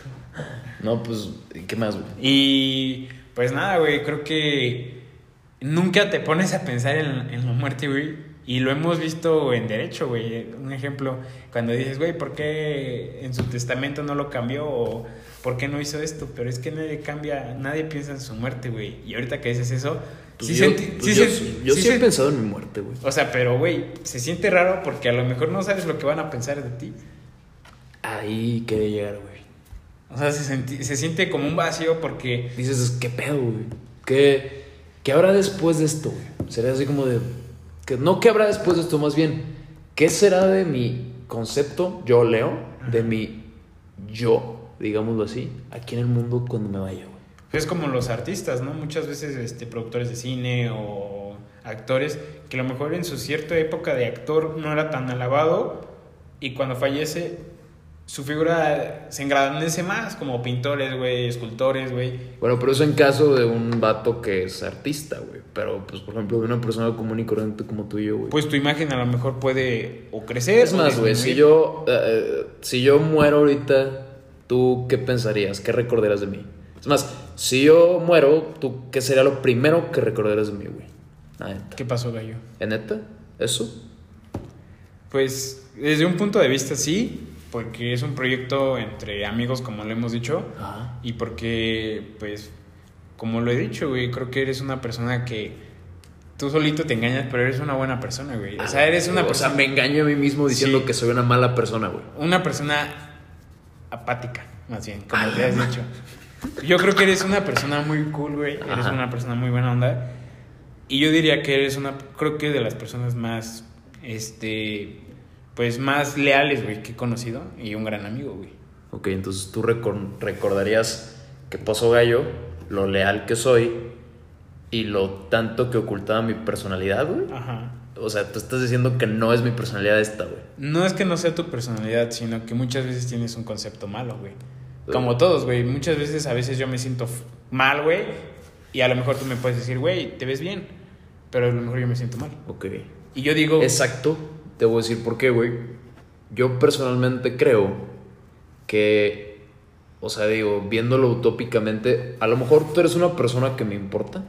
No, pues, ¿y ¿qué más, güey? Y pues nada, güey, creo que nunca te pones a pensar en, en la muerte, güey. Y lo hemos visto en derecho, güey. Un ejemplo, cuando dices, güey, ¿por qué en su testamento no lo cambió? O ¿por qué no hizo esto? Pero es que nadie cambia, nadie piensa en su muerte, güey. Y ahorita que dices eso, Pues sí yo, senti- pues sí yo, sí sí he pensado en mi muerte, güey. O sea, pero, güey, se siente raro porque a lo mejor no sabes lo que van a pensar de ti. Ahí quería llegar, güey. O sea, se, senti- se siente como un vacío porque Dices, ¿qué pedo, güey? ¿Qué, ¿Qué habrá después de esto, güey? Sería así como de... Que, no, ¿qué habrá después de esto? Más bien, ¿qué será de mi concepto, yo leo, de mi yo, digámoslo así, aquí en el mundo cuando me vaya, güey? Es como los artistas, ¿no? Muchas veces este, productores de cine o actores que a lo mejor en su cierta época de actor no era tan alabado y cuando fallece su figura se engrandece más, como pintores, güey, escultores, güey. Bueno, pero eso en caso de un vato que es artista, güey. Pero, pues, por ejemplo, de una persona común y corriente como tú y yo, güey. Pues tu imagen a lo mejor puede o crecer. es más, güey, si yo, eh, si yo muero ahorita, ¿tú qué pensarías? ¿Qué recordarás de mí? Es más, si yo muero, ¿tú qué sería lo primero que recordarás de mí, güey? ¿Qué pasó, Gallo? ¿En neta? ¿Eso? Pues desde un punto de vista sí, porque es un proyecto entre amigos, como lo hemos dicho. Ajá. Y porque, pues, como lo he dicho, güey, creo que eres una persona que tú solito te engañas, pero eres una buena persona, güey. O sea, eres una O sea, persona, me engaño a mí mismo diciendo Sí. que soy una mala persona, güey. una persona apática, más bien, como te has dicho. Yo creo que eres una persona muy cool, güey. Eres Ajá. una persona muy buena onda. Y yo diría que eres una, creo que de las personas más, este, pues más leales, güey, que he conocido. Y un gran amigo, güey. Ok, entonces tú recor- recordarías que pasó gallo, lo leal que soy y lo tanto que ocultaba mi personalidad, güey. Ajá. O sea, tú estás diciendo que no es mi personalidad esta, güey. No es que no sea tu personalidad, sino que muchas veces tienes un concepto malo, güey. Como todos, güey. Muchas veces, a veces yo me siento mal, güey. Y a lo mejor tú me puedes decir, güey, te ves bien. Pero a lo mejor yo me siento mal. Ok. Y yo digo, Exacto. Te voy a decir por qué, güey. Yo personalmente creo que, o sea, digo, viéndolo utópicamente, a lo mejor tú eres una persona que me importa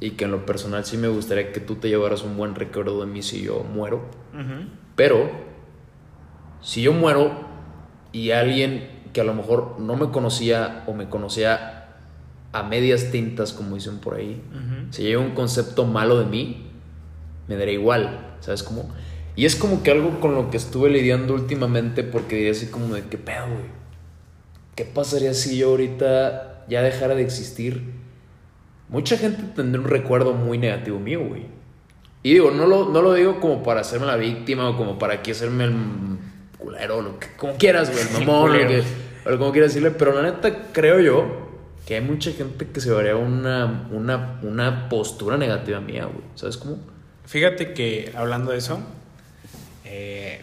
y que en lo personal sí me gustaría que tú te llevaras un buen recuerdo de mí si yo muero. Pero, si yo muero y alguien que a lo mejor no me conocía o me conocía a medias tintas, como dicen por ahí, Ujú. se lleva un concepto malo de mí, me daría igual, ¿sabes cómo? Y es como que algo con lo que estuve lidiando últimamente porque diría así como de, ¿qué pedo, güey? ¿Qué pasaría si yo ahorita ya dejara de existir? Mucha gente tendría un recuerdo muy negativo mío, güey. Y digo, no lo, no lo digo como para hacerme la víctima o como para aquí hacerme el culero, lo que, como quieras, güey, el mamón, lo Culero. que, o como quieras decirle, pero la neta creo yo que hay mucha gente que se vería una, una, una postura negativa mía, güey, ¿sabes cómo? fíjate que hablando de eso, eh,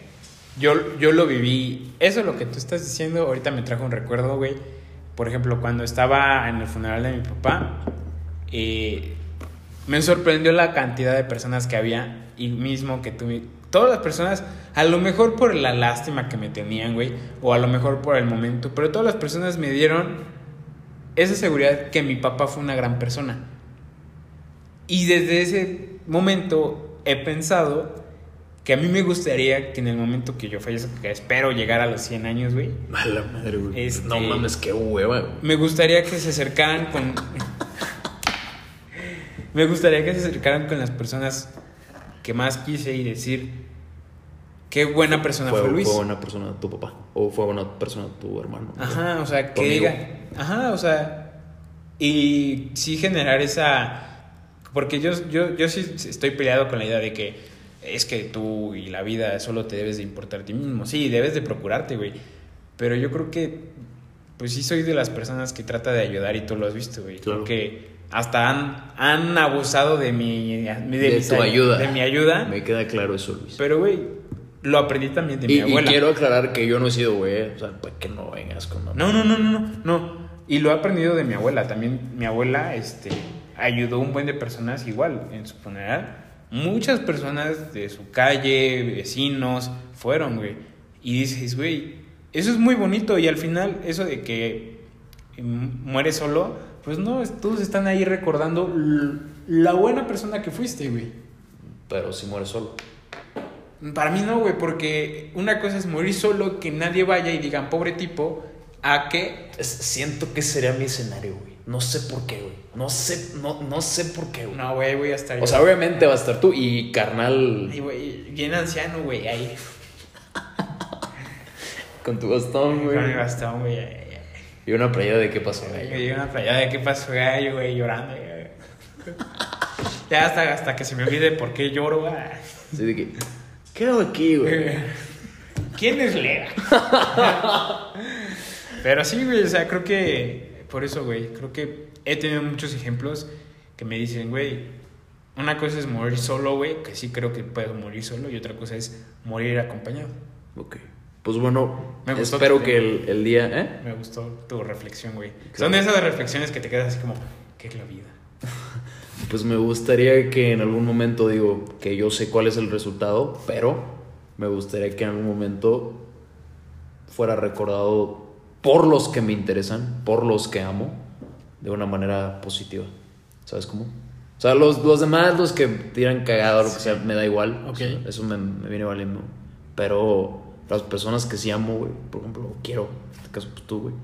yo, yo lo viví. Eso lo que tú estás diciendo, ahorita me trajo un recuerdo, güey. Por ejemplo, cuando estaba en el funeral de mi papá, eh, me sorprendió la cantidad de personas que había y mismo que tú, todas las personas, a lo mejor por la lástima que me tenían, güey, o a lo mejor por el momento, pero todas las personas me dieron esa seguridad que mi papá fue una gran persona. Y desde ese momento he pensado que a mí me gustaría que en el momento que yo fallezca, que espero llegar a los 100 años, güey. Mala madre, güey. Este- No mames, qué hueva, güey. Me gustaría que se acercaran con. me gustaría que se acercaran con las personas que más quise y decir qué buena persona fue, Fue, Luis. fue buena persona tu papá. O fue buena persona tu hermano. Ajá, o sea, que diga. Ajá, o sea. Y sí generar esa. Porque yo, yo, yo sí estoy peleado con la idea de que es que tú y la vida solo te debes de importar a ti mismo. Sí, debes de procurarte, güey. Pero yo creo que. Pues sí, soy de las personas que trata de ayudar y tú lo has visto, güey. Claro. Creo que hasta han, han abusado de mi. De, De mis tu ay- ayuda. De mi ayuda. Me queda claro eso, Luis. Pero, güey, lo aprendí también de y, mi y abuela. quiero aclarar que yo no he sido güey. O sea, pues que no vengas con No, no, no, no, no, no. Y lo he aprendido de mi abuela. También mi abuela este, ayudó a un buen de personas igual en su funeral. Muchas personas de su calle, vecinos, fueron, güey. Y dices, güey, eso es muy bonito. Y al final, eso de que mm, mueres solo, pues no, todos están ahí recordando la buena persona que fuiste, güey. Pero si mueres solo. Para mí no, güey, porque una cosa es morir solo, que nadie vaya y digan, pobre tipo, a que siento que sería mi escenario, güey. No sé por qué, güey. No sé, no, no sé por qué, güey. No, güey, voy a estar O sea, obviamente va a estar tú y carnal Ay, güey, bien anciano, güey, ahí. con tu bastón, güey. Con mi bastón, güey. ahí. Y una playa de qué pasó, güey. dio una playada de qué pasó, gallo, güey, llorando. güey. Ya hasta, hasta que se me olvide por qué lloro, güey. Así de que, ¿qué hago aquí, güey? ¿Quién es Lera? Pero sí, güey, o sea, creo que por eso, güey, creo que he tenido muchos ejemplos que me dicen, güey, una cosa es morir solo, güey, que sí creo que puedo morir solo, y otra cosa es morir acompañado. Ok. Pues bueno, Me gustó espero que el, el día, ¿eh? Me gustó tu reflexión, güey. Son de esas reflexiones que te quedas así como, ¿qué es la vida? Pues me gustaría que en algún momento, digo, que yo sé cuál es el resultado, pero me gustaría que en algún momento fuera recordado por los que me interesan, por los que amo, de una manera positiva. ¿Sabes cómo? O sea, los, los demás, los que tiran cagado, lo que sea, me da igual. O Ok. sea, eso me, me viene valiendo. Pero las personas que sí amo, güey, por ejemplo, quiero, en este caso, pues tú, güey,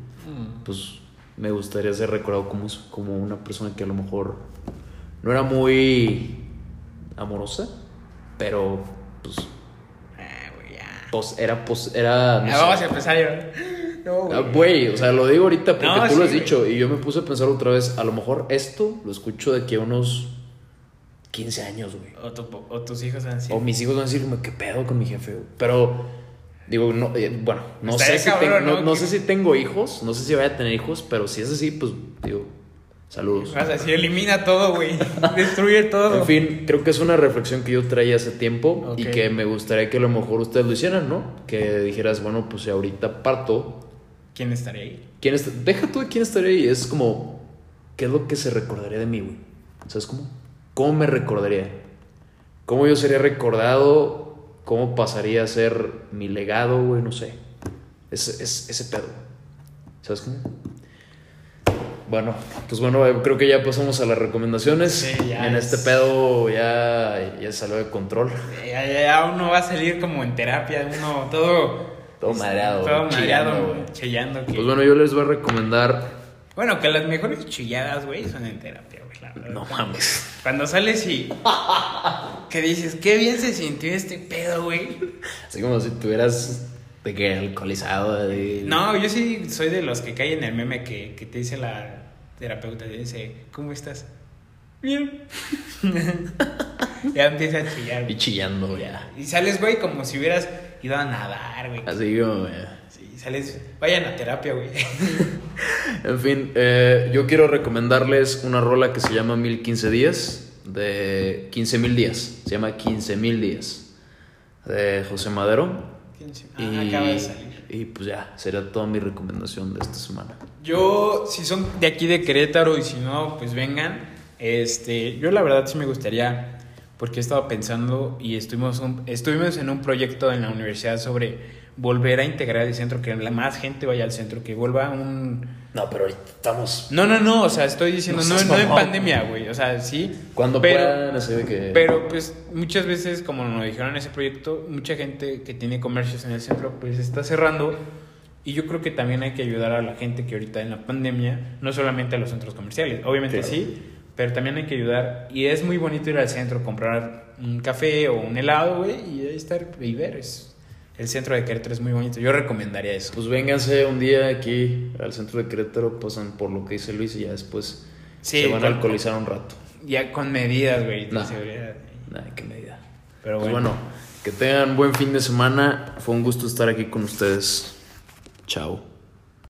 pues me gustaría ser recordado como como una persona que a lo mejor no era muy amorosa, pero pues, Ah, güey, ya. pos- era, pos- era, no Ya sé. vamos a empezar. No, Ah, Güey, o sea, lo digo ahorita porque No, tú sí, lo has güey. dicho y yo me puse a pensar otra vez, a lo mejor esto lo escucho de aquí a unos 15 años, güey. O, tu- o tus hijos van a decir. O mis hijos van a decir, "Güey, ¿qué pedo con mi jefe? güey?" Pero, digo, no, eh, bueno, no sé, si cabrón, tengo, no, ¿no? no Que- sé si tengo hijos, no sé si voy a tener hijos, pero si es así, pues, digo, saludos. Vas a decir, elimina todo, güey. Destruye todo. En fin, creo que es una reflexión que yo traía hace tiempo y que me gustaría que a lo mejor ustedes lo hicieran, ¿no? Que dijeras, bueno, pues si ahorita parto, ¿Quién estaría ahí? ¿quién está? Deja tú de quién estaría ahí, es como, ¿qué es lo que se recordaría de mí, güey? ¿Sabes cómo? ¿Cómo me recordaría? ¿Cómo yo sería recordado? ¿Cómo pasaría a ser mi legado, güey? No sé. Es, es- ese pedo. ¿Sabes cómo? Bueno, pues bueno, creo que ya pasamos a las recomendaciones. Sí, ya en es- este pedo ya, ya salió de control. Ya, ya, ya uno va a salir como en terapia, uno todo. Todo mareado, Todo chillando, mareado, güey. chillando. que- Pues bueno, yo les voy a recomendar. Bueno, que las mejores chilladas, güey, son en terapia, güey. la verdad. No mames. Cuando sales y. que dices, qué bien se sintió este pedo, güey. Así como si tuvieras de que alcoholizado. De... No, yo sí soy de los que caen en el meme que, que te dice la terapeuta, te dice, ¿cómo estás? Bien. ya empieza a chillar. Y chillando ya. Y sales, güey, como si hubieras ido a nadar, güey. Así como. eh. Sí, sales, vayan a terapia, güey. En fin, eh, yo quiero recomendarles una rola que se llama 1015 días de 15 mil días. Se llama 15 mil días. De José Madero. Ah, y, acaba de salir. y pues ya, sería toda mi recomendación de esta semana. Yo, si son de aquí de Querétaro y si no, pues vengan. Este, yo la verdad sí me gustaría, porque he estado pensando y estuvimos, un- estuvimos en un proyecto en la universidad sobre volver a integrar el centro, que la más gente vaya al centro, que vuelva un... No, pero ahorita estamos. No, no, no, o sea, estoy diciendo, No no, no en pandemia, güey, o sea, sí. Cuando pero, puedan, se ve que. Pero pues muchas veces, como nos dijeron en ese proyecto, mucha gente que tiene comercios en el centro pues está cerrando y yo creo que también hay que ayudar a la gente que ahorita en la pandemia, no solamente a los centros comerciales, obviamente Claro. sí, pero también hay que ayudar y es muy bonito ir al centro, comprar un café o un helado, güey, y ahí estar y ver, es, el centro de Querétaro es muy bonito, yo recomendaría eso. Pues vénganse un día aquí al centro de Querétaro, pasan por lo que dice Luis y ya después Sí, se van a alcoholizar un rato. Ya con medidas, güey, de No. seguridad. Nada, qué medida. Pero Pues bueno. bueno, que tengan buen fin de semana. Fue un gusto estar aquí con ustedes. Chao.